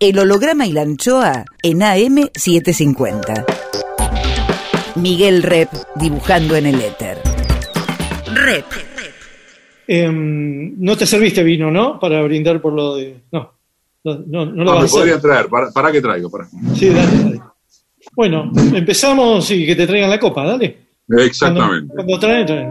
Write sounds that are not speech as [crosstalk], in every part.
El holograma y la anchoa en AM750. Miguel Rep dibujando en el éter. Rep. Em, no te serviste vino, ¿no? Para brindar por lo de. No. No, no, lo No, vas a me hacer. podría traer. ¿Para, para qué traigo? Para. Sí, dale, dale. Bueno, empezamos y que te traigan la copa, dale. Exactamente. Cuando, cuando traen, traen.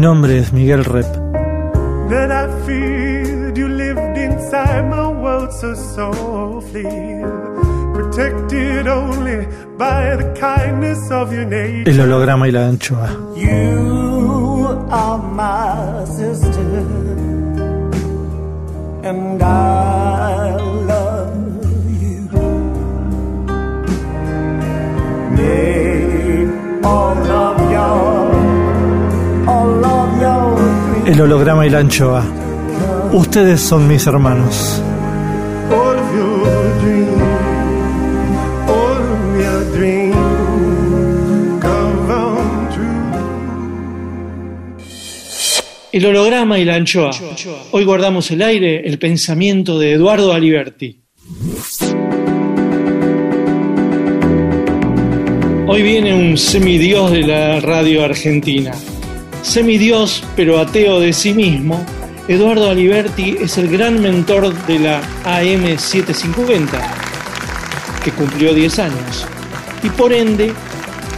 Nombre es Miguel Rep. that I feared. You lived inside my world so softly, protected only by the kindness of your nature. El holograma y la anchoa. You are my sister, and I El holograma y la anchoa. Ustedes son mis hermanos. El holograma y la anchoa. Hoy guardamos el aire, el pensamiento de Eduardo Aliberti. Hoy viene un semidios de la radio argentina. Semidios, pero ateo de sí mismo, Eduardo Aliberti es el gran mentor de la AM750, que cumplió 10 años. Y por ende,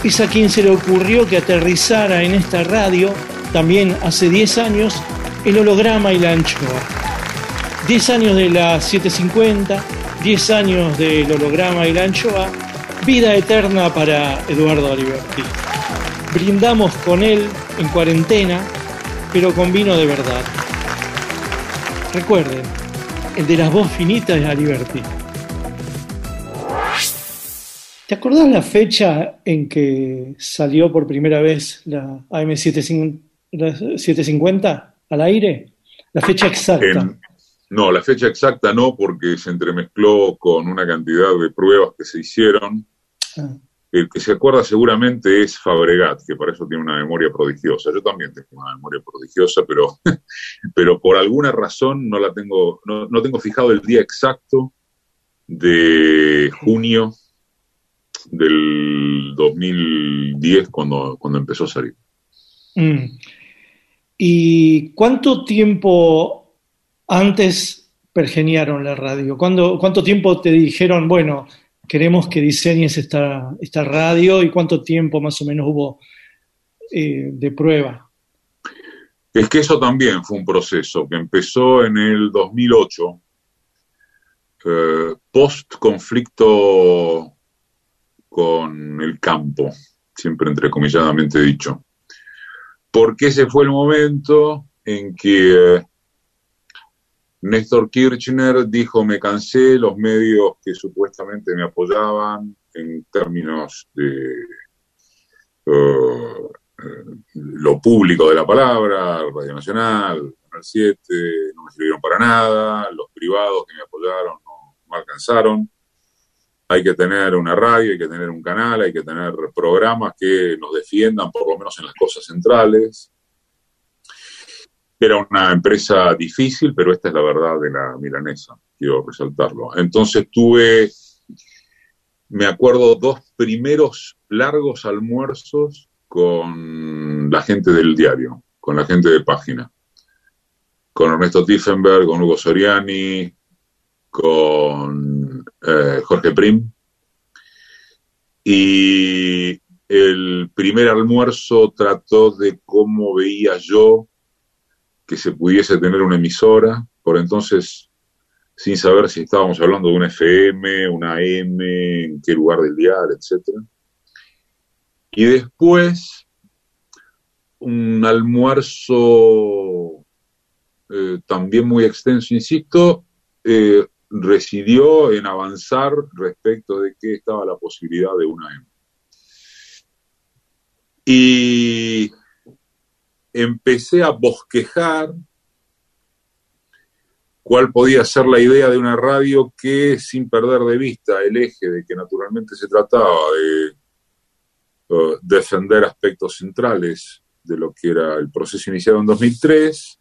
es a quien se le ocurrió que aterrizara en esta radio, también hace 10 años, el holograma y la anchoa. 10 años de la 750, 10 años del holograma y la anchoa, vida eterna para Eduardo Aliberti. Brindamos con él en cuarentena, pero con vino de verdad. Recuerden, el de las voz finitas de Aliberti. ¿Te acordás la fecha en que salió por primera vez la AM750 al aire? La fecha exacta. En- no, la fecha exacta no, porque se entremezcló con una cantidad de pruebas que se hicieron. Ah. El que se acuerda seguramente es Fabregat, que para eso tiene una memoria prodigiosa. Yo también tengo una memoria prodigiosa, pero, [laughs] pero por alguna razón no la tengo, no, no tengo fijado el día exacto de junio del 2010 cuando, cuando empezó a salir. Mm. ¿Y cuánto tiempo antes pergeniaron la radio? ¿Cuándo- ¿Cuánto tiempo te dijeron, bueno, queremos que diseñes esta, esta radio? ¿Y cuánto tiempo más o menos hubo eh, de prueba? Es que eso también fue un proceso que empezó en el 2008, eh, post-conflicto con el campo, siempre entrecomilladamente dicho. Porque ese fue el momento en que eh, Néstor Kirchner dijo, me cansé, los medios que supuestamente me apoyaban en términos de... eh, lo público de la palabra, Radio Nacional, Canal 7, no me sirvieron para nada, los privados que me apoyaron no alcanzaron. Hay que tener una radio, hay que tener un canal, hay que tener programas que nos defiendan, por lo menos en las cosas centrales. Era una empresa difícil, pero esta es la verdad de la milanesa, quiero resaltarlo. Entonces tuve, me acuerdo, dos primeros largos almuerzos con la gente del diario, con la gente de página, con Ernesto Tiffenberg, con Hugo Soriani, con eh, Jorge Prim. Y el primer almuerzo trató de cómo veía yo que se pudiese tener una emisora por entonces sin saber si estábamos hablando de una FM, una M, en qué lugar del dial, etc. Y después un almuerzo eh, también muy extenso, insisto, eh, residió en avanzar respecto de que estaba la posibilidad de una M. Y empecé a bosquejar cuál podía ser la idea de una radio que, sin perder de vista el eje de que naturalmente se trataba de uh, defender aspectos centrales de lo que era el proceso iniciado en 2003,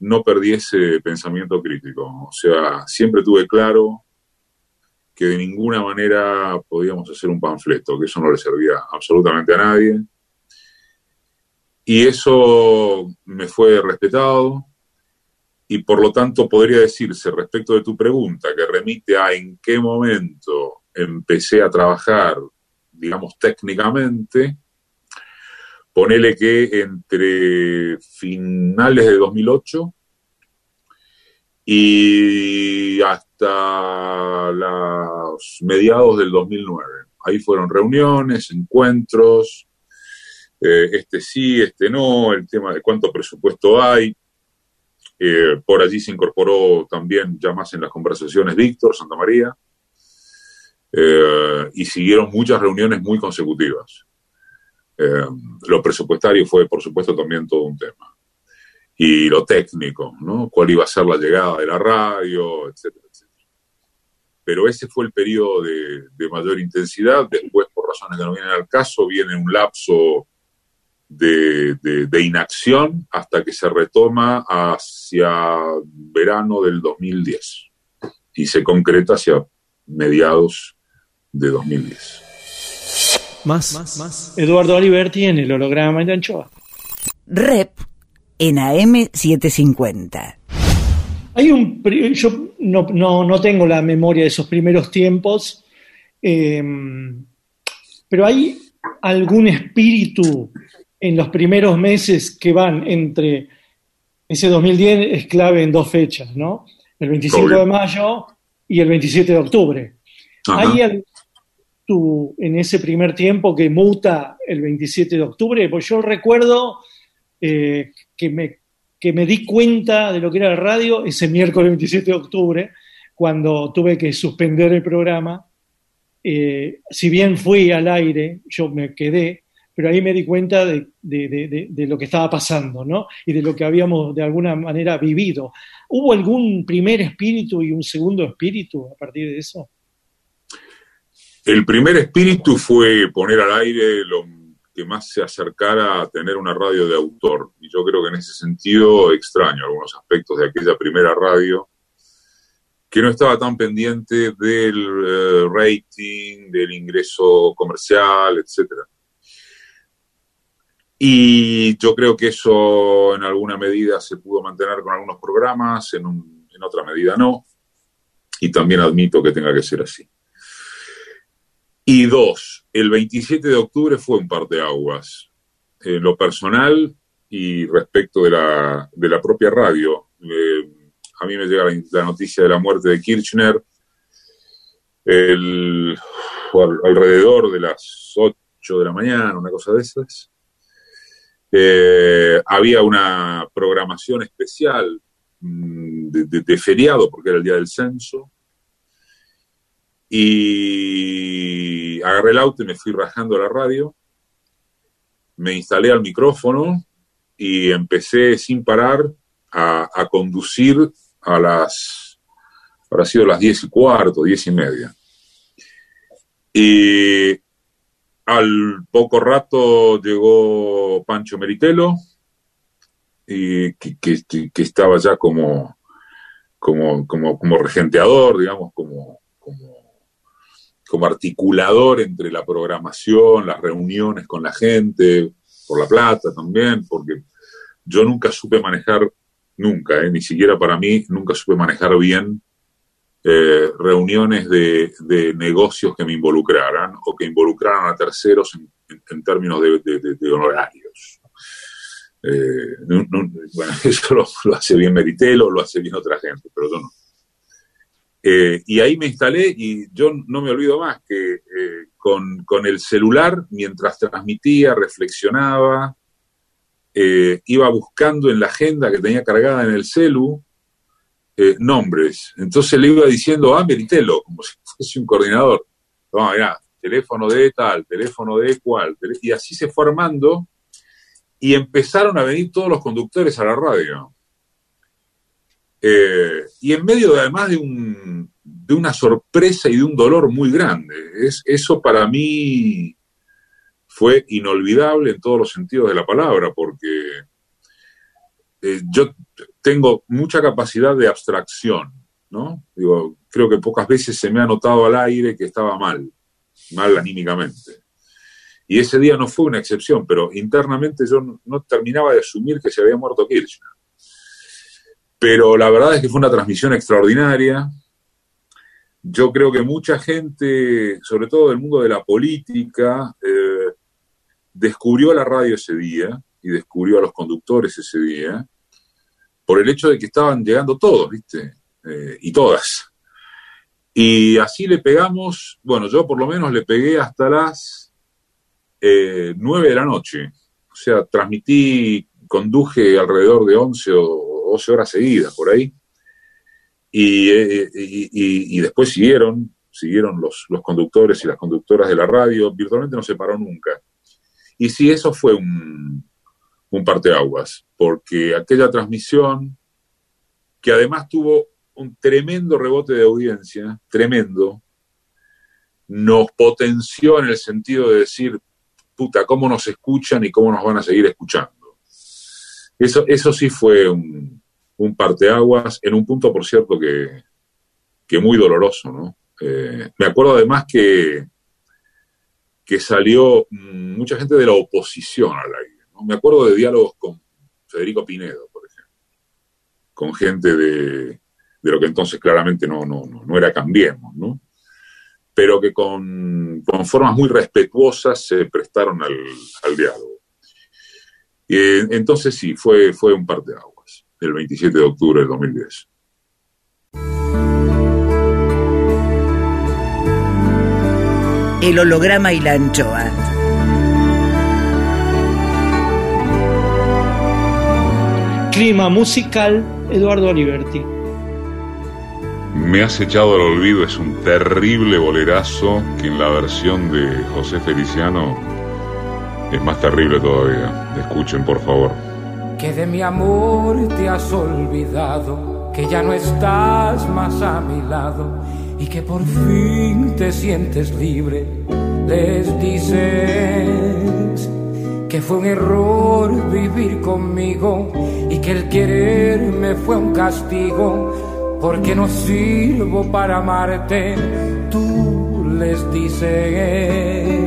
no perdiese pensamiento crítico. O sea, siempre tuve claro que de ninguna manera podíamos hacer un panfleto, que eso no le servía absolutamente a nadie. Y eso me fue respetado, y por lo tanto podría decirse respecto de tu pregunta, que remite a en qué momento empecé a trabajar, digamos, técnicamente, ponele que entre finales de 2008 y hasta los mediados del 2009. Ahí fueron reuniones, encuentros, eh, este sí, este no, el tema de cuánto presupuesto hay, eh, por allí se incorporó también, ya más en las conversaciones, Víctor Santa María, eh, y siguieron muchas reuniones muy consecutivas. Lo presupuestario fue, por supuesto, también todo un tema. Y lo técnico, ¿no? Cuál iba a ser la llegada de la radio, etcétera, etcétera. Pero ese fue el periodo de mayor intensidad. Después, por razones que no vienen al caso, viene un lapso de, inacción hasta que se retoma hacia verano del 2010 y se concreta hacia mediados de 2010. Más, más, más. Eduardo Oliverti en el holograma de Anchoa. Rep en AM750. Hay un. Yo no, tengo la memoria de esos primeros tiempos, eh, pero hay algún espíritu en los primeros meses que van entre ese 2010 es clave en dos fechas, ¿no? El 25 de mayo y el 27 de octubre. ¿Hay tú, en ese primer tiempo que muta el 27 de octubre? Pues yo recuerdo eh, que, me, que me di cuenta de lo que era la radio ese miércoles 27 de octubre, cuando tuve que suspender el programa. Eh, si bien fui al aire, yo me quedé, pero ahí me di cuenta de, lo que estaba pasando, ¿no? Y de lo que habíamos de alguna manera vivido. ¿Hubo algún primer espíritu y un segundo espíritu a partir de eso? El primer espíritu fue poner al aire lo que más se acercara a tener una radio de autor. Y yo creo que en ese sentido extraño algunos aspectos de aquella primera radio que no estaba tan pendiente del eh, rating, del ingreso comercial, etcétera y yo creo que eso en alguna medida se pudo mantener con algunos programas, en, en otra medida no. Y también admito que tenga que ser así. Y dos, el 27 de octubre fue un par de aguas. En lo personal y respecto de la, de la propia radio. Eh, a mí me llega la, noticia de la muerte de Kirchner alrededor de las 8 de la mañana, una cosa de esas. Eh, había una programación especial mm, de, feriado, porque era el día del censo. Y agarré el auto y me fui rajando la radio. Me instalé al micrófono y empecé sin parar a, a conducir a las, habrá sido las diez y cuarto, diez y media. Y al poco rato llegó Pancho Meritelo, y que, estaba ya como, como, como, regenteador, digamos, como, como, articulador entre la programación, las reuniones con la gente, por la plata también, porque yo nunca supe manejar, nunca, eh, ni siquiera para mí, nunca supe manejar bien eh, reuniones de, negocios que me involucraran o que involucraran a terceros en, términos de, honorarios. Eh, bueno, [laughs] eso lo, hace bien Meritelo, lo hace bien otra gente, pero yo no. Eh, y ahí me instalé y yo no me olvido más que con, el celular, mientras transmitía, reflexionaba, iba buscando en la agenda que tenía cargada en el celu nombres. Entonces le iba diciendo, ah, Meritelo, como si fuese un coordinador. No, mirá, teléfono de tal, teléfono de cual, y así se fue armando y empezaron a venir todos los conductores a la radio. Eh, y en medio de, además de, un, de, una sorpresa y de un dolor muy grande. Es, eso para mí fue inolvidable en todos los sentidos de la palabra, porque eh, yo tengo mucha capacidad de abstracción, ¿no? Digo, creo que pocas veces se me ha notado al aire que estaba mal, mal anímicamente. Y ese día no fue una excepción, pero internamente yo no, terminaba de asumir que se había muerto Kirchner. Pero la verdad es que fue una transmisión extraordinaria. Yo creo que mucha gente, sobre todo del mundo de la política, eh, descubrió la radio ese día y descubrió a los conductores ese día por el hecho de que estaban llegando todos, ¿viste? Eh, y todas. Y así le pegamos, bueno, yo por lo menos le pegué hasta las eh, 9 de la noche. O sea, transmití, conduje alrededor de 11 o 12 horas seguidas por ahí. Eh, y, y, después siguieron, siguieron los, los, conductores y las conductoras de la radio, virtualmente no se paró nunca. Y sí, eso fue un, un parteaguas, porque aquella transmisión, que además tuvo un tremendo rebote de audiencia, tremendo, nos potenció en el sentido de decir, puta, cómo nos escuchan y cómo nos van a seguir escuchando. Eso, eso sí fue un, un parteaguas, en un punto, por cierto, que, que muy doloroso, ¿no? Eh, me acuerdo además que, que salió mucha gente de la oposición al aire. Me acuerdo de diálogos con Federico Pinedo, por ejemplo, con gente de, de lo que entonces claramente no, no, no, no era Cambiemos, ¿no? pero que con, formas muy respetuosas se prestaron al, diálogo. Y entonces sí, fue, fue un par de aguas, el 27 de octubre del 2010. El holograma y la anchoa. Clima musical, Eduardo Aliberti. Me has echado al olvido es un terrible bolerazo que en la versión de José Feliciano es más terrible todavía. Escuchen, por favor. Que de mi amor te has olvidado, que ya no estás más a mi lado y que por fin te sientes libre. Les dices que fue un error vivir conmigo el quererme fue un castigo porque no sirvo para amarte, tú les dices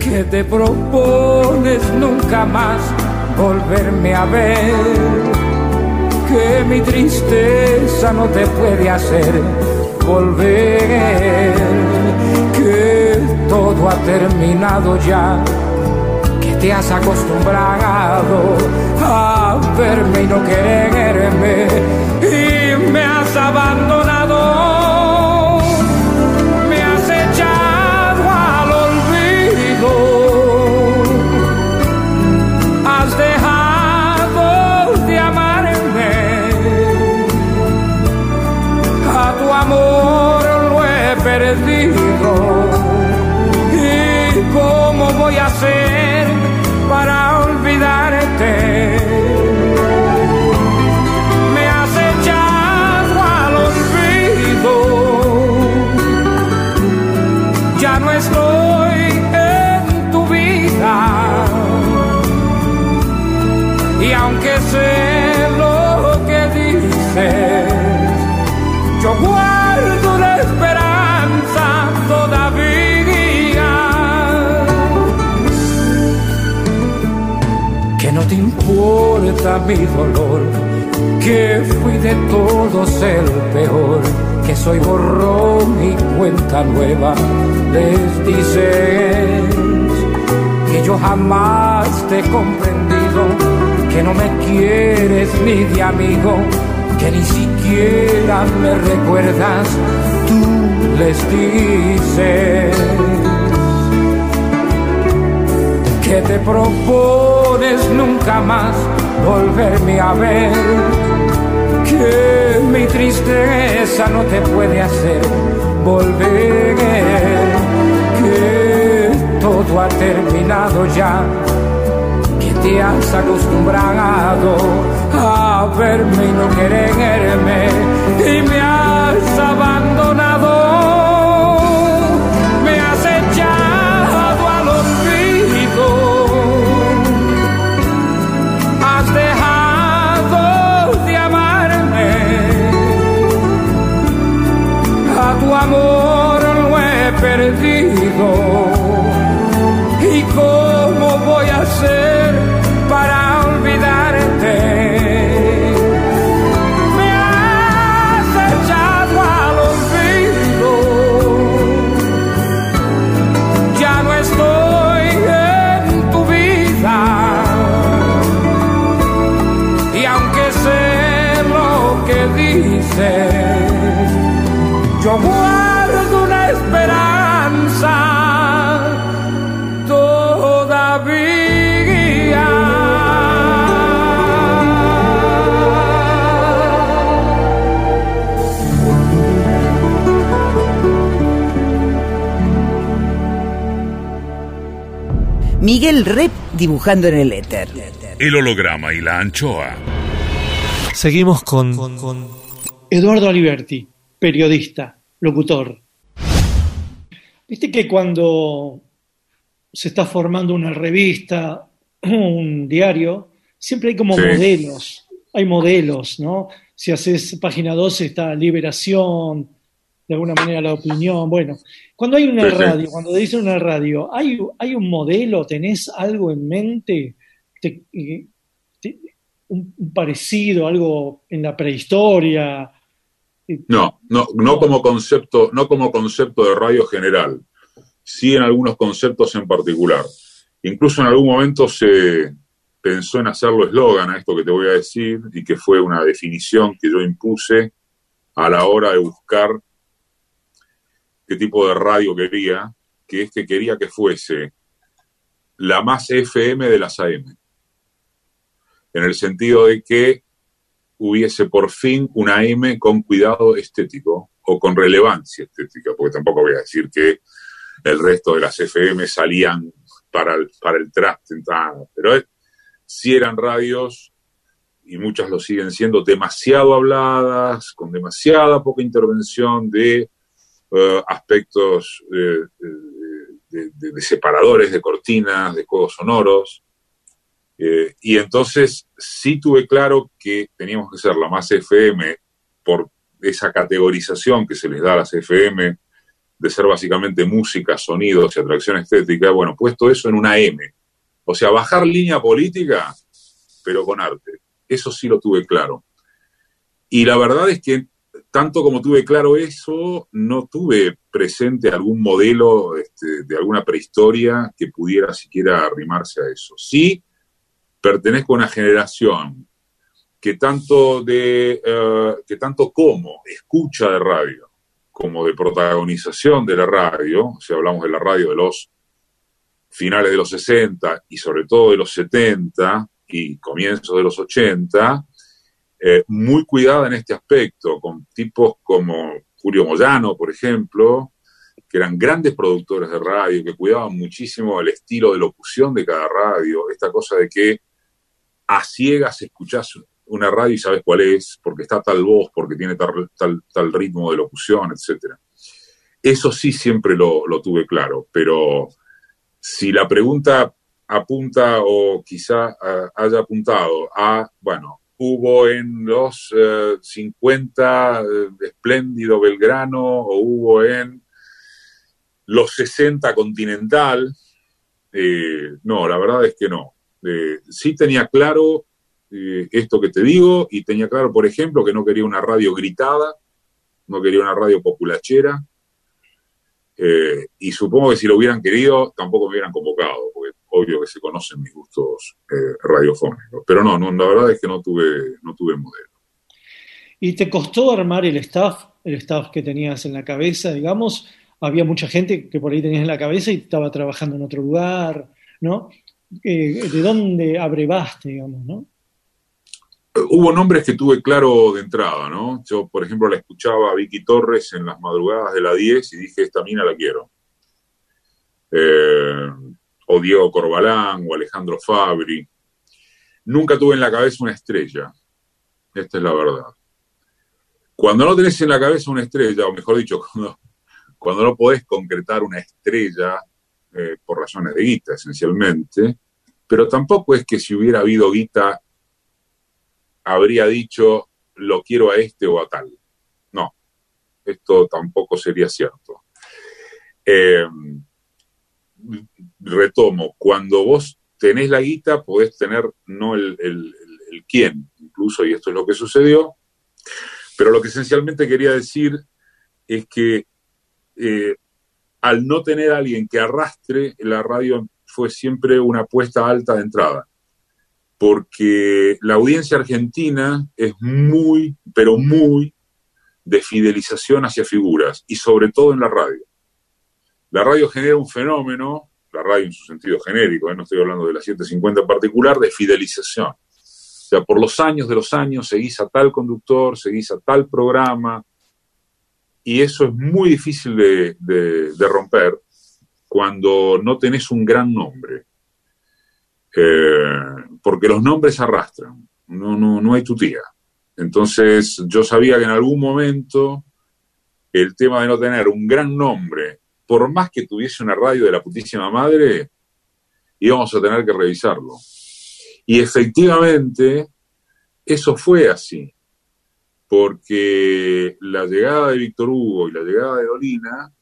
que te propones nunca más volverme a ver, que mi tristeza no te puede hacer volver, que todo ha terminado ya te has acostumbrado a verme y no quererme y me has abandonado. Me has echado al olvido. Has dejado de amarme. A tu amor lo he perdido. ¿Y cómo voy a hacer? Importa mi dolor, que fui de todos el peor, que soy borrón y cuenta nueva. Les dices que yo jamás te he comprendido, que no me quieres ni de amigo, que ni siquiera me recuerdas, tú les dices que te propones nunca más volverme a ver, que mi tristeza no te puede hacer volver, que todo ha terminado ya, que te has acostumbrado a verme y no quererme y me has abandonado. Perdido. ¿Y cómo voy a hacer Rep dibujando en el éter. El holograma y la anchoa. Seguimos con, con Eduardo Aliberti, periodista, locutor. Viste que cuando se está formando una revista, [clears throat] un diario, siempre hay como Sí. modelos, hay modelos, ¿no? Si haces página 12 está Liberación, de alguna manera la opinión, bueno. Cuando hay una radio, cuando dicen una radio, ¿hay, hay un modelo, tenés algo en mente? Te- eh, te- un, un parecido, algo en la prehistoria? No, no, no como concepto, no como concepto de radio general, sí en algunos conceptos en particular. Incluso en algún momento se pensó en hacerlo eslogan a esto que te voy a decir y que fue una definición que yo impuse a la hora de buscar qué tipo de radio quería, que es que quería que fuese la más FM de las AM. En el sentido de que hubiese por fin una M con cuidado estético o con relevancia estética, porque tampoco voy a decir que el resto de las FM salían para el, para el traste, pero es- sí eran radios, y muchas lo siguen siendo, demasiado habladas, con demasiada poca intervención de eh, aspectos eh, eh, de, separadores, de cortinas, de juegos sonoros. Y entonces sí tuve claro que teníamos que ser la más FM por esa categorización que se les da a las FM de ser básicamente música, sonidos y atracción estética. Bueno, puesto eso en una M. O sea, bajar línea política, pero con arte. Eso sí lo tuve claro. Y la verdad es que tanto como tuve claro eso, no tuve presente algún modelo este, de alguna prehistoria que pudiera siquiera arrimarse a eso. Sí, pertenezco a una generación que tanto de eh, que tanto como escucha de radio como de protagonización de la radio, si hablamos de la radio de los finales de los 60 y sobre todo de los 70 y comienzos de los 80, eh, muy cuidada en este aspecto, con tipos como Julio Moyano, por ejemplo, que eran grandes productores de radio, que cuidaban muchísimo el estilo de locución de cada radio, esta cosa de que a ciegas escuchás una radio y sabes cuál es, porque está tal voz, porque tiene tal, tal, ritmo de locución, etcétera. Eso sí siempre lo, lo tuve claro, pero si la pregunta apunta o quizá uh, haya apuntado a, bueno, hubo en los uh, 50 uh, espléndido Belgrano o hubo en los 60 Continental, eh, no, la verdad es que no. Eh, sí tenía claro eh, esto que te digo y tenía claro, por ejemplo, que no quería una radio gritada, no quería una radio populachera, eh, y supongo que si lo hubieran querido, tampoco me hubieran convocado, obvio que se conocen mis gustos eh, radiofónicos. Pero no, no, la verdad es que no tuve, no tuve modelo. ¿Y te costó armar el staff, el staff que tenías en la cabeza, digamos? Había mucha gente que por ahí tenías en la cabeza y estaba trabajando en otro lugar, ¿no? Eh, ¿De dónde abrevaste, digamos, no? Hubo nombres que tuve claro de entrada, ¿no? Yo, por ejemplo, la escuchaba a Vicky Torres en las madrugadas de la 10 y dije, esta mina la quiero. Eh, o Diego Corbalán, o Alejandro Fabri. Nunca tuve en la cabeza una estrella. Esta es la verdad. Cuando no tenés en la cabeza una estrella, o mejor dicho, [laughs] cuando, no podés concretar una estrella eh, por razones de guita, esencialmente, pero tampoco es que si hubiera habido guita, habría dicho, lo quiero a este o a tal. No, esto tampoco sería cierto. Eh, retomo, cuando vos tenés la guita, podés tener no el, el, quién, incluso, y esto es lo que sucedió, pero lo que esencialmente quería decir es que eh, al no tener alguien que arrastre, la radio fue siempre una apuesta alta de entrada, porque la audiencia argentina es muy, pero muy de fidelización hacia figuras, y sobre todo en la radio. La radio genera un fenómeno, la radio en su sentido genérico, ¿eh? no estoy hablando de la 750 en particular, de fidelización. O sea, por los años de los años seguís a tal conductor, seguís a tal programa, y eso es muy difícil de, romper cuando no tenés un gran nombre. Eh, porque los nombres arrastran, no, no, no hay tutía. Entonces yo sabía que en algún momento el tema de no tener un gran nombre por más que tuviese una radio de la putísima madre, íbamos a tener que revisarlo. Y efectivamente, eso fue así, porque la llegada de Víctor Hugo y la llegada de Dolina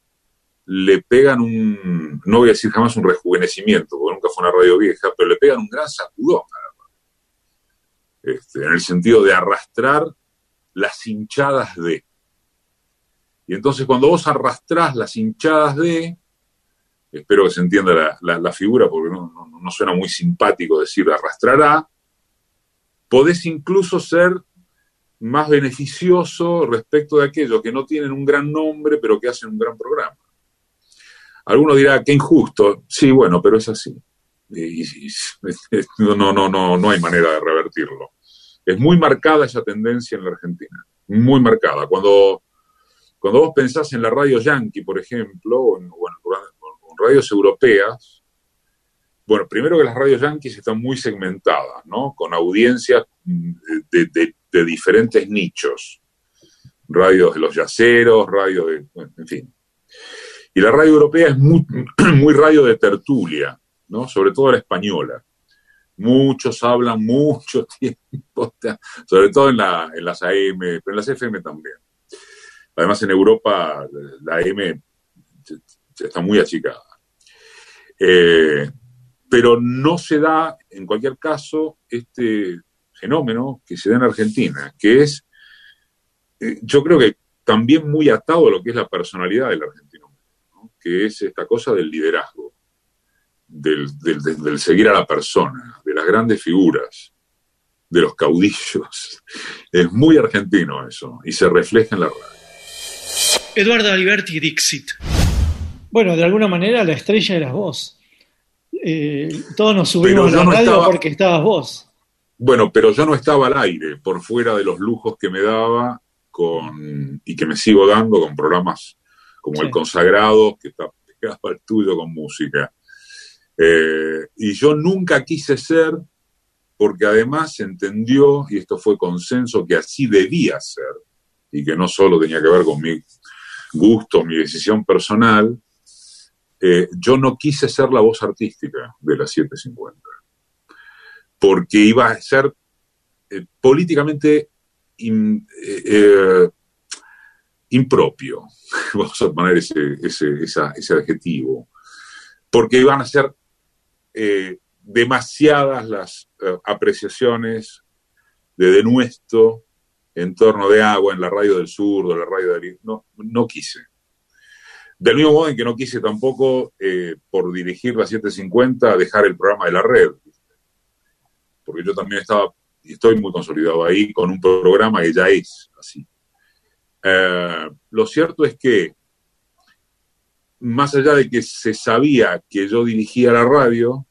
le pegan un, no voy a decir jamás un rejuvenecimiento, porque nunca fue una radio vieja, pero le pegan un gran sacudón a la este, en el sentido de arrastrar las hinchadas de. Y entonces cuando vos arrastrás las hinchadas de, espero que se entienda la, figura porque no, suena muy simpático decir arrastrará, podés incluso ser más beneficioso respecto de aquellos que no tienen un gran nombre pero que hacen un gran programa. Alguno dirá, qué injusto. Sí, bueno, pero es así. [laughs] no, no, no, no hay manera de revertirlo. Es muy marcada esa tendencia en la Argentina, muy marcada. Cuando cuando vos pensás en la radio yankee, por ejemplo, o en, radios europeas, bueno, primero que las radios yankees están muy segmentadas, ¿no? Con audiencias de, diferentes nichos. Radios de los yaceros, radio de, en fin. Y la radio europea es muy, [clears throat] muy radio de tertulia, ¿no? Sobre todo la española. Muchos hablan [laughs] mucho tiempo, sobre todo en, la, en las AM, pero en las FM también. Además, en Europa la M está muy achicada. Eh, pero no se da, en cualquier caso, este fenómeno que se da en Argentina, que es, eh, yo creo que también muy atado a lo que es la personalidad del argentino, que es esta cosa del liderazgo, del, seguir a la persona, de las grandes figuras, de los caudillos. [laughs] Es muy argentino eso, y se refleja en la radio. Eduardo Alberti Dixit. Bueno, de alguna manera la estrella eras vos. Eh, todos nos subimos a la radio porque estabas vos. Bueno, pero yo no estaba al aire, por fuera de los lujos que me daba con, y que me sigo dando con programas como El Consagrado, que está pegado al tuyo con música. Eh, y yo nunca quise ser, porque además entendió, y esto fue consenso, que así debía ser, y que no solo tenía que ver con mi gusto, mi decisión personal, eh, yo no quise ser la voz artística de la 750, porque iba a ser eh, políticamente eh, impropio, [laughs] vamos a poner ese, ese, adjetivo, porque iban a ser demasiadas las apreciaciones de denuesto en torno de agua en la radio del sur, o la radio del... No, no quise. Del mismo modo en que no quise tampoco, eh, por dirigir la 750, dejar el programa de la red. Porque yo también estaba, y estoy muy consolidado ahí, con un programa que ya es así. Eh, lo cierto es que, más allá de que se sabía que yo dirigía la radio,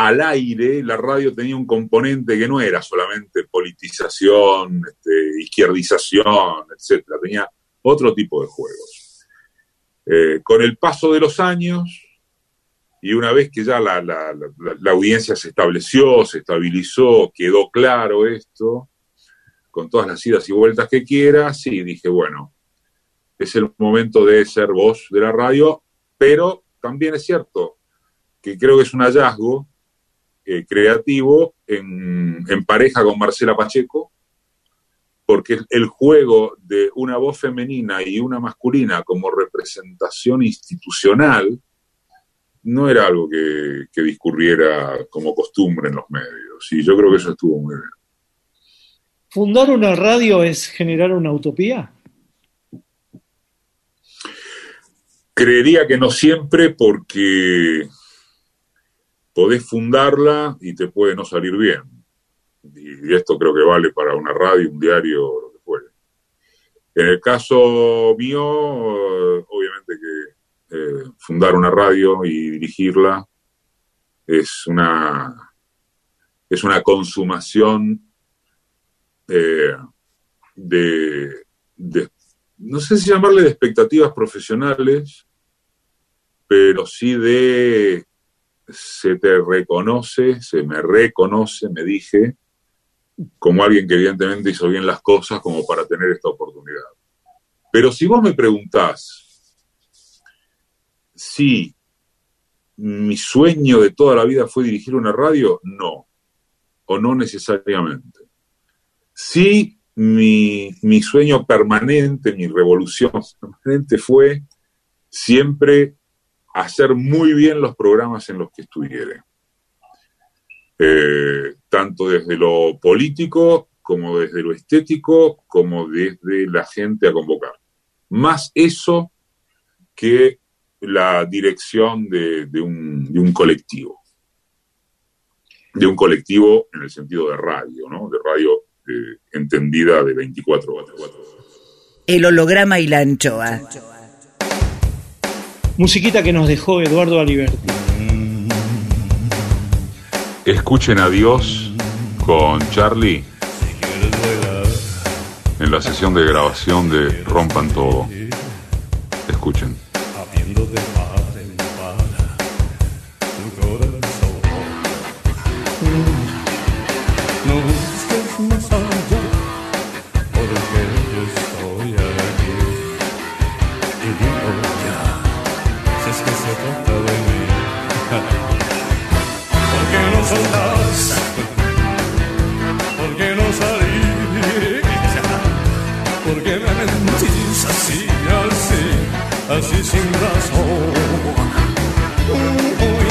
al aire la radio tenía un componente que no era solamente politización, este, izquierdización, etcétera, tenía otro tipo de juegos. Eh, con el paso de los años, y una vez que ya la, la, audiencia se estableció, se estabilizó, quedó claro esto, con todas las idas y vueltas que quieras, y dije, bueno, es el momento de ser voz de la radio, pero también es cierto que creo que es un hallazgo eh, creativo en, en, pareja con Marcela Pacheco, porque el juego de una voz femenina y una masculina como representación institucional no era algo que, que discurriera como costumbre en los medios, y yo creo que eso estuvo muy bien. ¿Fundar una radio es generar una utopía? Creería que no siempre porque podés fundarla y te puede no salir bien. Y esto creo que vale para una radio, un diario, lo que fuere. En el caso mío, obviamente que eh, fundar una radio y dirigirla es una, es una consumación eh, de, de, no sé si llamarle de expectativas profesionales, pero sí de se te reconoce, se me reconoce, me dije, como alguien que evidentemente hizo bien las cosas como para tener esta oportunidad. Pero si vos me preguntás si mi sueño de toda la vida fue dirigir una radio, no, o no necesariamente. Si mi, mi sueño permanente, mi revolución [laughs] permanente fue siempre hacer muy bien los programas en los que estuviere. Eh, tanto desde lo político como desde lo estético, como desde la gente a convocar. Más eso que la dirección de, un, de un, colectivo. De un colectivo en el sentido de radio, ¿no? De radio eh, entendida de 24 horas. El holograma y la anchoa. Musiquita que nos dejó Eduardo Aliberti. Escuchen a Dios con Charlie en la sesión de grabación de Rompan Todo. Escuchen. Así sin razón. Uy,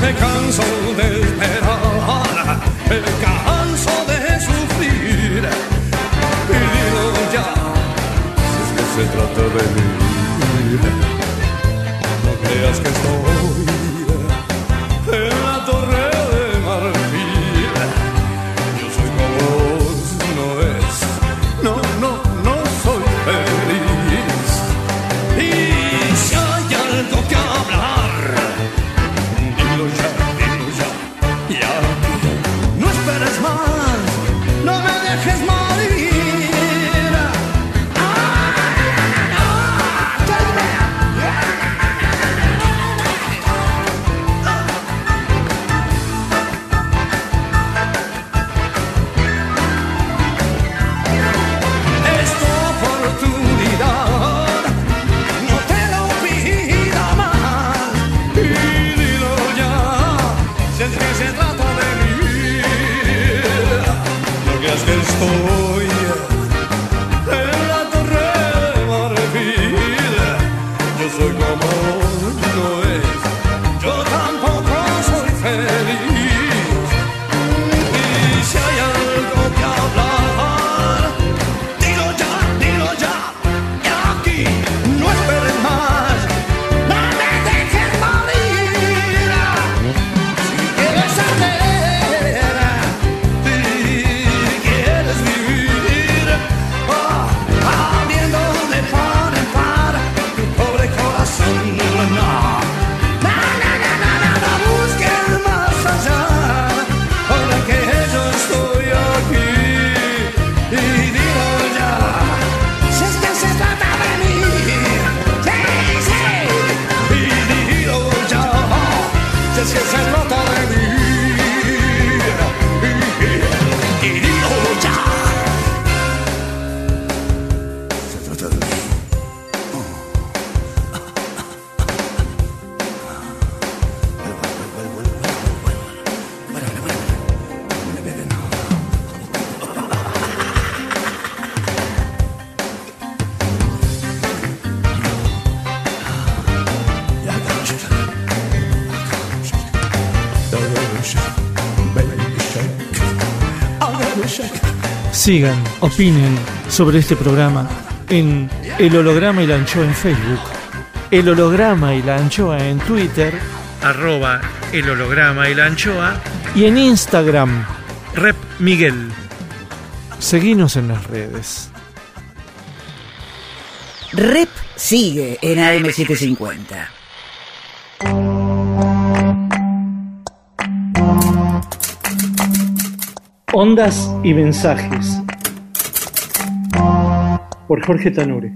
me canso de esperar, me canso de sufrir. Y digo ya, si es que se trata de mí, no creas que estoy Sigan, opinen sobre este programa en El Holograma y la Anchoa en Facebook, El Holograma y la Anchoa en Twitter, arroba El Holograma y la Anchoa, y en Instagram, Rep Miguel. Seguinos en las redes. Rep sigue en AM750. Ondas y mensajes. Por Jorge Tanure.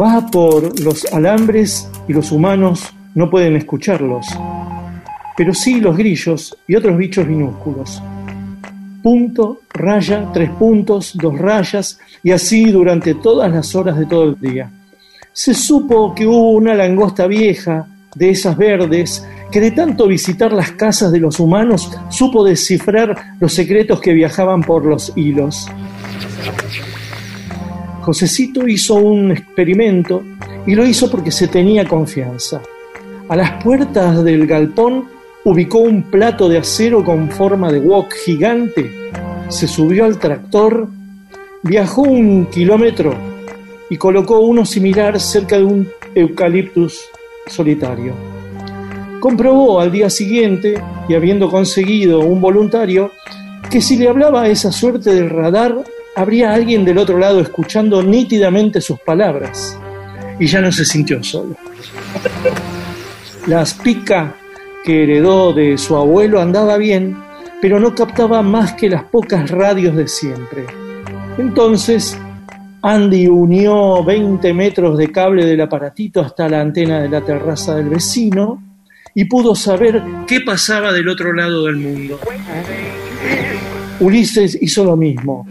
Va por los alambres y los humanos no pueden escucharlos, pero sí los grillos y otros bichos minúsculos. Punto, raya, tres puntos, dos rayas, y así durante todas las horas de todo el día. Se supo que hubo una langosta vieja, de esas verdes, que de tanto visitar las casas de los humanos supo descifrar los secretos que viajaban por los hilos. Josecito hizo un experimento y lo hizo porque se tenía confianza. A las puertas del galpón ubicó un plato de acero con forma de wok gigante, se subió al tractor, viajó un kilómetro y colocó uno similar cerca de un eucaliptus solitario. Comprobó al día siguiente, y habiendo conseguido un voluntario, que si le hablaba a esa suerte del radar, habría alguien del otro lado escuchando nítidamente sus palabras. Y ya no se sintió solo. [laughs] La aspica que heredó de su abuelo andaba bien, pero no captaba más que las pocas radios de siempre. Entonces, Andy unió 20 metros de cable del aparatito hasta la antena de la terraza del vecino y pudo saber qué pasaba del otro lado del mundo. Ulises hizo lo mismo.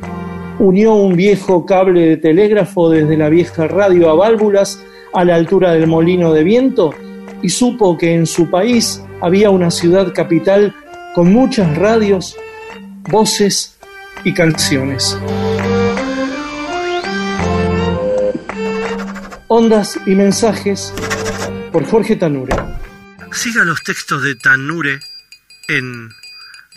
Unió un viejo cable de telégrafo desde la vieja radio a válvulas a la altura del molino de viento y supo que en su país había una ciudad capital con muchas radios, voces y canciones. Ondas y mensajes por Jorge Tanure. Siga los textos de Tanure en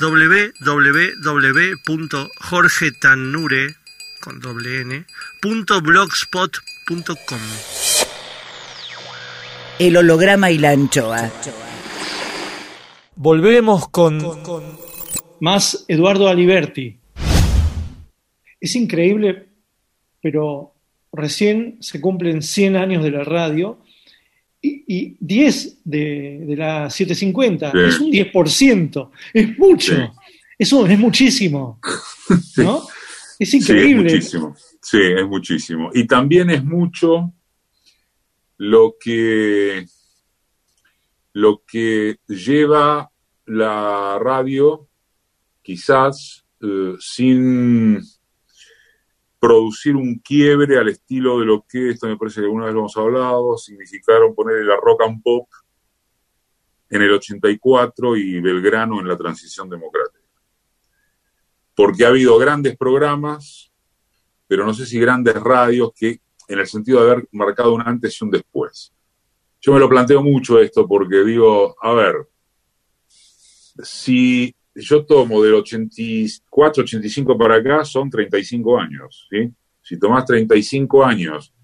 www.jorgetanure con doble n, punto blogspot.com. El holograma y la anchoa. Volvemos con Más Eduardo Aliberti. Es increíble, pero recién se cumplen 100 años de la radio y, y 10 de, de la 750. Sí. Es un 10%. Es mucho. Sí. Es, un- es muchísimo. [laughs] ¿No? Es Sí, es increíble. muchísimo. Sí, es muchísimo. Y también es mucho lo que, lo que lleva la radio, quizás eh, sin producir un quiebre al estilo de lo que, esto me parece que alguna vez lo hemos hablado, significaron poner la rock and pop en el 84 y Belgrano en la transición democrática. Porque ha habido grandes programas, pero no sé si grandes radios que, en el sentido de haber marcado un antes y un después. Yo me lo planteo mucho esto porque digo, a ver, si yo tomo del 84, 85 para acá, son 35 años, ¿sí? Si tomás 35 años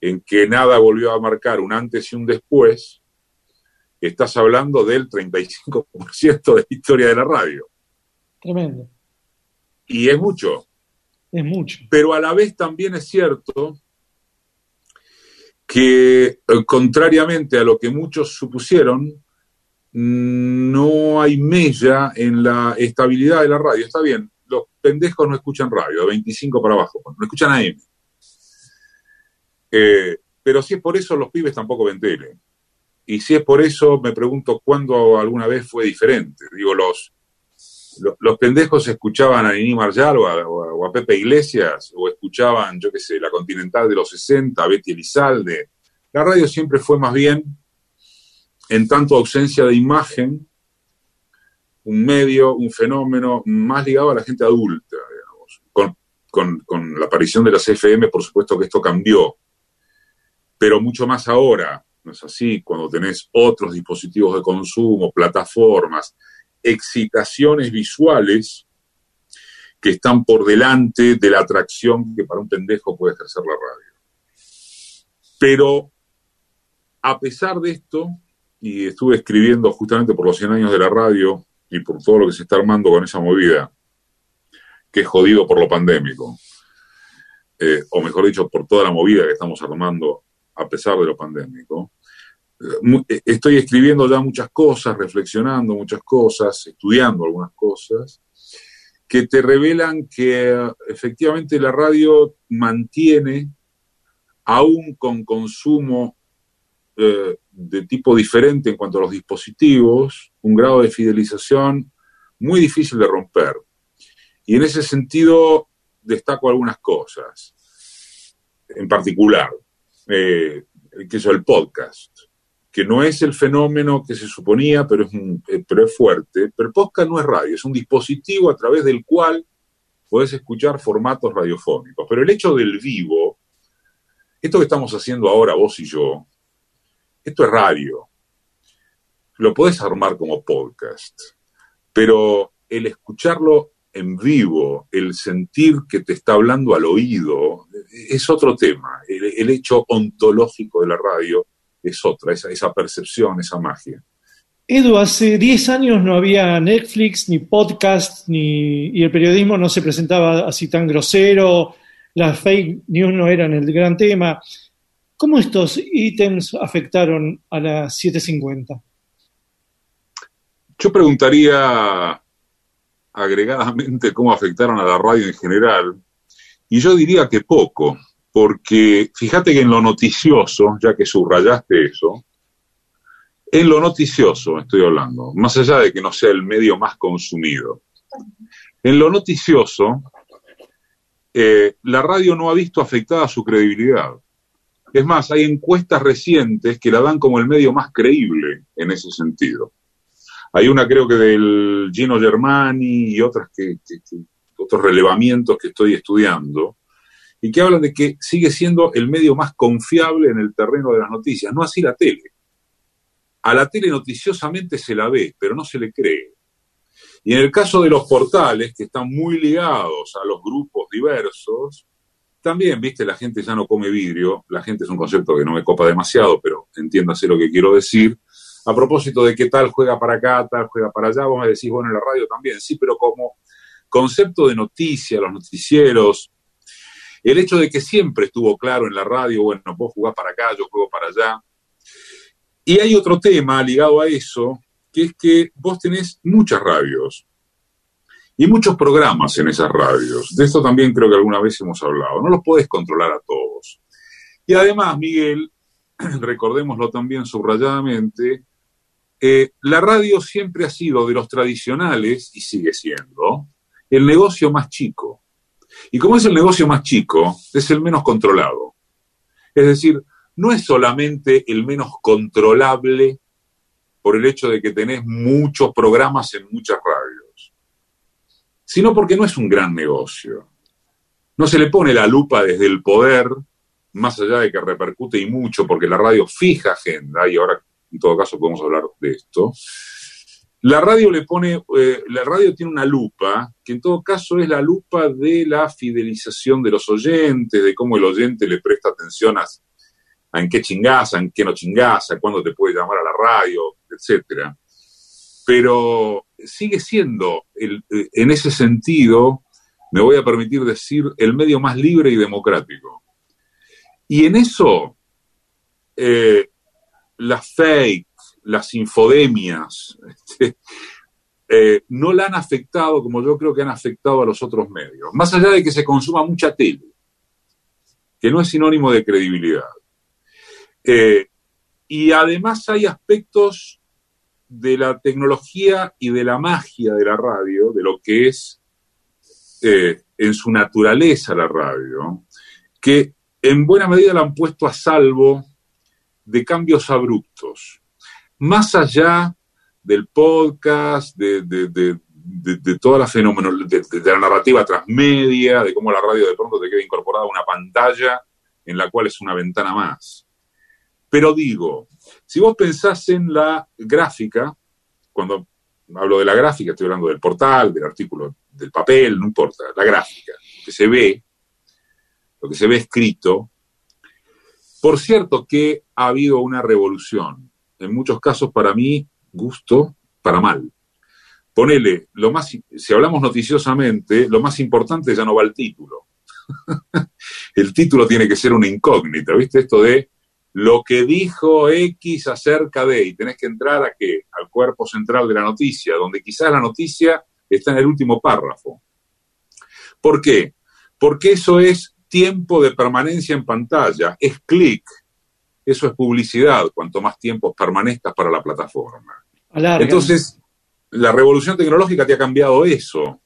en que nada volvió a marcar un antes y un después, estás hablando del 35% de la historia de la radio. Tremendo. Y es mucho. Es mucho. Pero a la vez también es cierto que, eh, contrariamente a lo que muchos supusieron, no hay mella en la estabilidad de la radio. Está bien, los pendejos no escuchan radio, de 25 para abajo, no escuchan AM. Eh, pero si es por eso, los pibes tampoco ven tele. Y si es por eso, me pregunto cuándo alguna vez fue diferente. Digo, los, lo- los pendejos escuchaban a Nini a, o a- o a Pepe Iglesias, o escuchaban, yo qué sé, la Continental de los 60, Betty Elizalde. La radio siempre fue más bien, en tanto ausencia de imagen, un medio, un fenómeno más ligado a la gente adulta, digamos. Con, con- con la aparición de las FM, por supuesto que esto cambió, pero mucho más ahora. ¿no es así? Cuando tenés otros dispositivos de consumo, plataformas, excitaciones visuales que están por delante de la atracción que para un pendejo puede ejercer la radio. Pero a pesar de esto, y estuve escribiendo justamente por los 100 años de la radio y por todo lo que se está armando con esa movida, que es jodido por lo pandémico, eh, o mejor dicho, por toda la movida que estamos armando a pesar de lo pandémico. Eh, eh, estoy escribiendo ya muchas cosas, reflexionando muchas cosas, estudiando algunas cosas, que te revelan que efectivamente la radio mantiene, aún con consumo de tipo diferente en cuanto a los dispositivos, un grado de fidelización muy difícil de romper. Y en ese sentido destaco algunas cosas, en particular, eh, que es el podcast, que no es el fenómeno que se suponía, pero es, eh, pero es fuerte. Pero el podcast no es radio, es un dispositivo a través del cual puedes escuchar formatos radiofónicos. Pero el hecho del vivo, esto que estamos haciendo ahora vos y yo, esto es radio. Lo podés armar como podcast, pero el escucharlo en vivo, el sentir que te está hablando al oído, es otro tema. El, hecho ontológico de la radio es otra, esa, esa percepción, esa magia. Edu, hace 10 años no había Netflix, ni podcast, ni, y el periodismo no se presentaba así tan grosero, las fake news no eran el gran tema. ¿Cómo estos ítems afectaron a la 750? Yo preguntaría agregadamente cómo afectaron a la radio en general, y yo diría que poco, porque fíjate que en lo noticioso, ya que subrayaste eso, en lo noticioso estoy hablando, más allá de que no sea el medio más consumido, en lo noticioso, eh, la radio no ha visto afectada su credibilidad. Es más, hay encuestas recientes que la dan como el medio más creíble en ese sentido. Hay una creo que del Gino Germani y otras que, otros relevamientos que estoy estudiando y que hablan de que sigue siendo el medio más confiable en el terreno de las noticias, no así la tele. A la tele noticiosamente se la ve, pero no se le cree. Y en el caso de los portales, que están muy ligados a los grupos diversos, también, viste, la gente ya no come vidrio, la gente es un concepto que no me copa demasiado, pero entiéndase lo que quiero decir. A propósito de que tal juega para acá, tal juega para allá, vos me decís, bueno, en la radio también, sí, pero como concepto de noticia, los noticieros, el hecho de que siempre estuvo claro en la radio, bueno, vos jugás para acá, yo juego para allá. Y hay otro tema ligado a eso, que es que vos tenés muchas radios, y muchos programas en esas radios. De esto también creo que alguna vez hemos hablado. No los puedes controlar a todos. Y además, Miguel, [clears throat] recordémoslo también subrayadamente, eh, la radio siempre ha sido de los tradicionales, y sigue siendo, el negocio más chico. Y como es el negocio más chico, es el menos controlado. Es decir, no es solamente el menos controlable por el hecho de que tenés muchos programas en muchas radios sino porque no es un gran negocio. No se le pone la lupa desde el poder, más allá de que repercute y mucho, porque la radio fija agenda, y ahora en todo caso podemos hablar de esto. La radio le pone, eh, la radio tiene una lupa, que en todo caso es la lupa de la fidelización de los oyentes, de cómo el oyente le presta atención a, en qué chingás, en qué no chingás, a cuándo te puede llamar a la radio, etcétera pero sigue siendo, en ese sentido, me voy a permitir decir, el medio más libre y democrático. Y en eso, eh, las fake, las infodemias, este, eh, no la han afectado como yo creo que han afectado a los otros medios. Más allá de que se consuma mucha tele, que no es sinónimo de credibilidad. Eh, y además hay aspectos de la tecnología y de la magia de la radio, de lo que es eh, en su naturaleza la radio, que en buena medida la han puesto a salvo de cambios abruptos. Más allá del podcast, de, toda la fenómeno, de, la narrativa transmedia, de cómo la radio de pronto te queda incorporada a una pantalla en la cual es una ventana más. Pero digo, si vos pensás en la gráfica, cuando hablo de la gráfica, estoy hablando del portal, del artículo, del papel, no importa, la gráfica, que se ve, lo que se ve escrito. Por cierto que ha habido una revolución, en muchos casos para mí, gusto, para mal. Ponele, lo más, si hablamos noticiosamente, lo más importante ya no va al título. [laughs] el título tiene que ser una incógnita, ¿viste? Esto de lo que dijo X acerca de, y tenés que entrar a qué? Al cuerpo central de la noticia, donde quizás la noticia está en el último párrafo. ¿Por qué? Porque eso es tiempo de permanencia en pantalla, es clic, eso es publicidad, cuanto más tiempo permanezcas para la plataforma. Entonces, la revolución tecnológica te ha cambiado eso.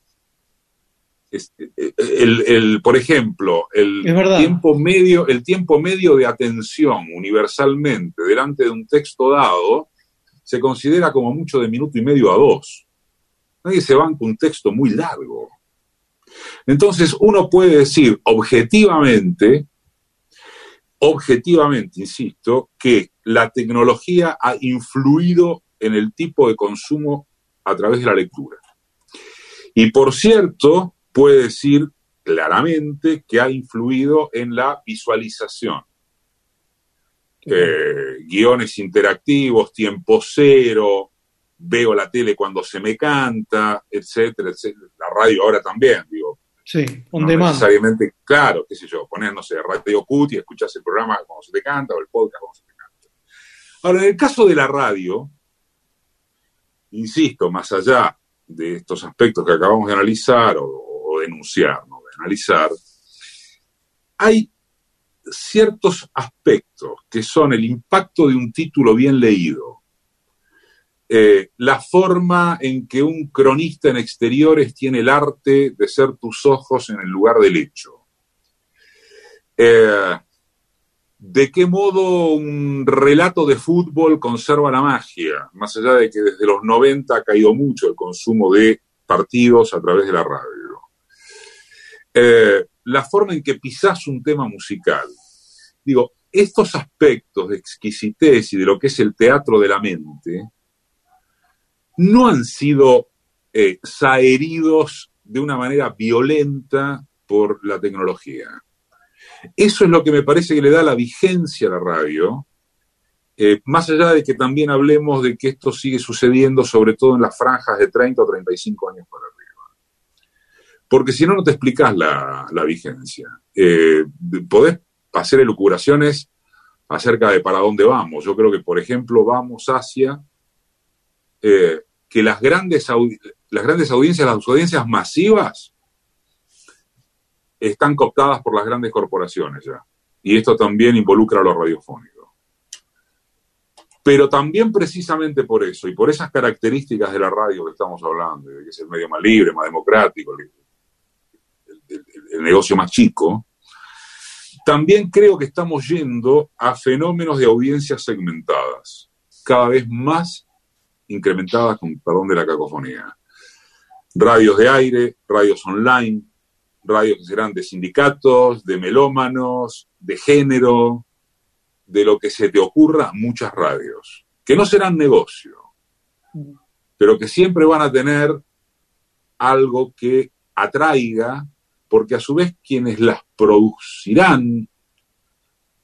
Este, el, por ejemplo, el tiempo, medio, el tiempo medio de atención universalmente delante de un texto dado se considera como mucho de minuto y medio a dos. Nadie se banca un texto muy largo. Entonces uno puede decir objetivamente, objetivamente, insisto, que la tecnología ha influido en el tipo de consumo a través de la lectura. Y por cierto, puede decir claramente que ha influido en la visualización. Eh, guiones interactivos, tiempo cero, veo la tele cuando se me canta, etcétera, etcétera. La radio ahora también, digo. Sí, on no necesariamente, claro, qué sé yo, poner, no sé, Radio Cut y escuchas el programa cuando se te canta o el podcast cuando se te canta. Ahora, en el caso de la radio, insisto, más allá de estos aspectos que acabamos de analizar o, denunciar, ¿no? de analizar, hay ciertos aspectos que son el impacto de un título bien leído, eh, la forma en que un cronista en exteriores tiene el arte de ser tus ojos en el lugar del hecho. Eh, ¿De qué modo un relato de fútbol conserva la magia? Más allá de que desde los 90 ha caído mucho el consumo de partidos a través de la radio. Eh, la forma en que pisás un tema musical. Digo, estos aspectos de exquisitez y de lo que es el teatro de la mente no han sido eh, saheridos de una manera violenta por la tecnología. Eso es lo que me parece que le da la vigencia a la radio, eh, más allá de que también hablemos de que esto sigue sucediendo sobre todo en las franjas de 30 o 35 años para arriba. Porque si no, no te explicas la, vigencia. Eh, podés hacer elucubraciones acerca de para dónde vamos. Yo creo que, por ejemplo, vamos hacia eh, que las grandes, las grandes audiencias, las audiencias masivas, están cooptadas por las grandes corporaciones ya. Y esto también involucra a los radiofónicos. Pero también precisamente por eso y por esas características de la radio que estamos hablando, de que es el medio más libre, más democrático, el, negocio más chico, también creo que estamos yendo a fenómenos de audiencias segmentadas, cada vez más incrementadas, con perdón de la cacofonía. Radios de aire, radios online, radios que serán de sindicatos, de melómanos, de género, de lo que se te ocurra, muchas radios, que no serán negocio, pero que siempre van a tener algo que atraiga porque a su vez quienes las producirán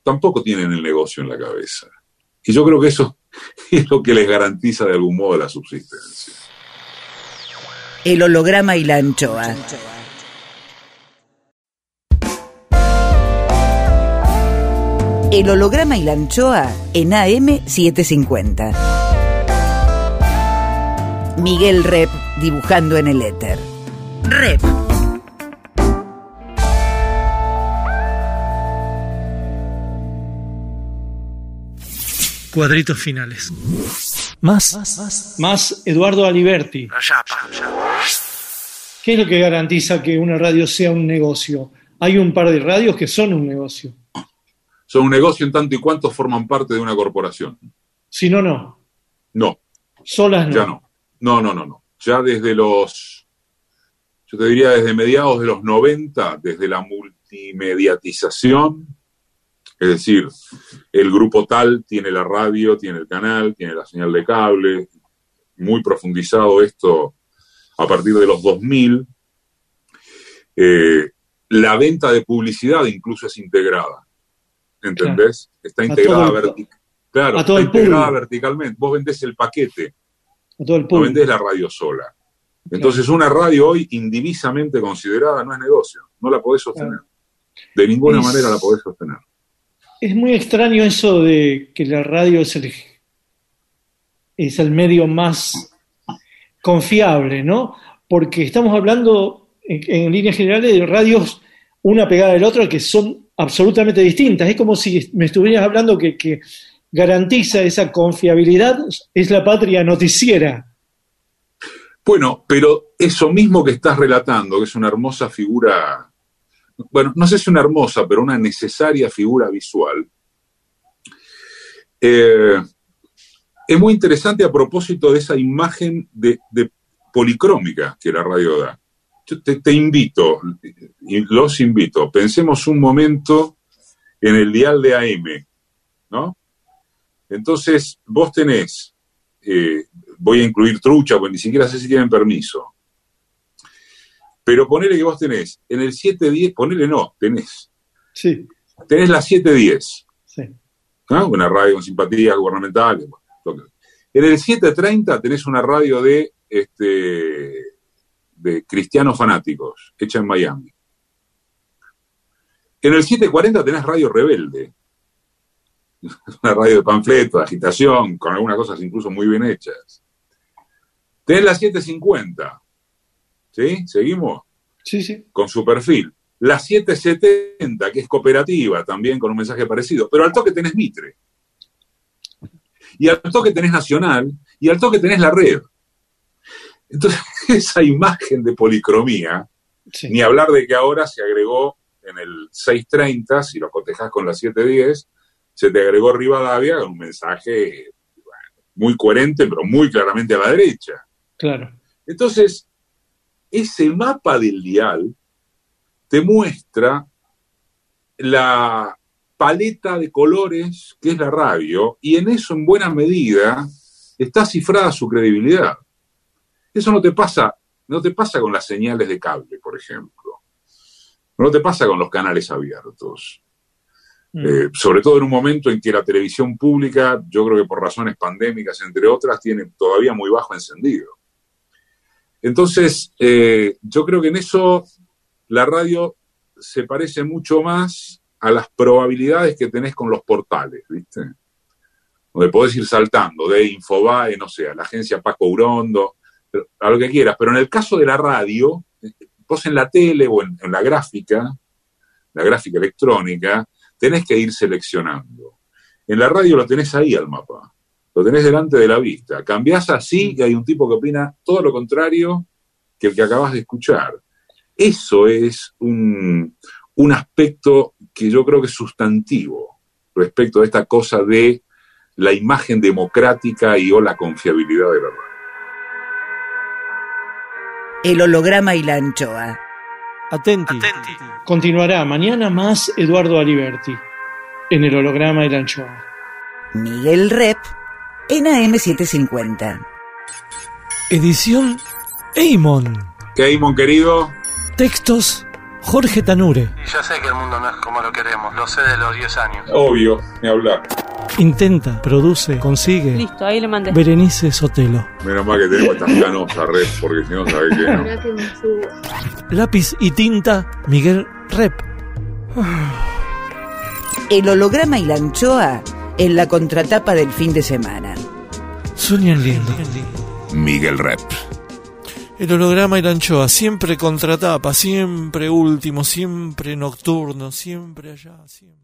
tampoco tienen el negocio en la cabeza. Y yo creo que eso [laughs] es lo que les garantiza de algún modo la subsistencia. El holograma y la anchoa. El holograma y la anchoa en AM750. Miguel Rep dibujando en el éter. Rep. Cuadritos finales. Más. Más, Eduardo Aliberti. ¿Qué es lo que garantiza que una radio sea un negocio? Hay un par de radios que son un negocio. Son un negocio en tanto y cuanto forman parte de una corporación. Si no, no. No. Solas no. Ya no. No, no, no, no. Ya desde los, yo te diría desde mediados de los 90, desde la multimediatización, Es decir, el grupo tal tiene la radio, tiene el canal, tiene la señal de cable, muy profundizado esto a partir de los 2000. Eh, la venta de publicidad incluso es integrada. ¿Entendés? Está integrada, verti- claro, está integrada público. verticalmente. Vos vendés el paquete, A todo el no vendés la radio sola. Entonces, una radio hoy indivisamente considerada no es negocio, no la podés sostener. De ninguna Es- manera la podés sostener. Es muy extraño eso de que la radio es el, medio más confiable, ¿no? Porque estamos hablando en, en líneas generales de radios una pegada del otro que son absolutamente distintas. Es como si me estuvieras hablando que, que garantiza esa confiabilidad, es la patria noticiera. Bueno, pero eso mismo que estás relatando, que es una hermosa figura, bueno, no sé si una hermosa, pero una necesaria figura visual, eh, es muy interesante a propósito de esa imagen de, de policrómica que la radio da. Yo te, invito, los invito, pensemos un momento en el dial de AM, ¿no? Entonces, vos tenés, eh, voy a incluir trucha, porque ni siquiera sé si tienen permiso, pero ponele que vos tenés en el 710, ponele no, tenés, Sí, tenés la 710, sí. ¿no? una radio con simpatías gubernamentales. bueno, En el 730 tenés una radio de, este, de cristianos fanáticos, hecha en Miami. En el 740 tenés Radio Rebelde, [laughs] una radio de panfleto, de agitación, con algunas cosas incluso muy bien hechas. Tenés la 750, ¿sí? ¿Seguimos? Sí, sí. con su perfil. La 770, que es cooperativa, también con un mensaje parecido. Pero al toque tenés Mitre. Y al toque tenés Nacional. Y al toque tenés la red. Entonces, [laughs] esa imagen de policromía, sí. ni hablar de que ahora se agregó en el 630, si lo cotejás con la 710, se te agregó Rivadavia con un mensaje bueno, muy coherente, pero muy claramente a la derecha. Claro. Entonces, ese mapa del dial te muestra la paleta de colores que es la radio y en eso en buena medida está cifrada su credibilidad. Eso no te pasa, no te pasa con las señales de cable, por ejemplo. No te pasa con los canales abiertos. Mm. Eh, sobre todo en un momento en que la televisión pública, yo creo que por razones pandémicas, entre otras, tiene todavía muy bajo encendido. Entonces, eh, yo creo que en eso la radio se parece mucho más a las probabilidades que tenés con los portales, ¿viste? Donde podés ir saltando de Infobae, no sé, la agencia Paco Urondo, a lo que quieras. Pero en el caso de la radio, vos en la tele o en la gráfica, la gráfica electrónica, tenés que ir seleccionando. En la radio lo tenés ahí al mapa, lo tenés delante de la vista. Cambiás así y hay un tipo que opina todo lo contrario que el que acabas de escuchar. Eso es un, un aspecto que yo creo que es sustantivo respecto a esta cosa de la imagen democrática y o la confiabilidad de la radio. El holograma y la anchoa. Atenti. Continuará mañana más Eduardo Aliberti en el holograma y la anchoa. Miguel Rep en AM750. Edición Eimon. Keimon, querido, Textos Jorge Tanure. Y ya sé que el mundo no es como lo queremos, lo sé de los 10 años. obvio, ni hablar. Intenta, produce, consigue. Listo, ahí le mandé. Berenice Sotelo. Menos mal que tenemos estas canosas, red, porque si no, sabés que no. Mirá que me subo. Lápiz y tinta Miguel Rep. El holograma y la anchoa en la contratapa del fin de semana. Sueñan lindo. Miguel Rep. El holograma y la anchoa, siempre contratapa, siempre último, siempre nocturno, siempre allá, siempre.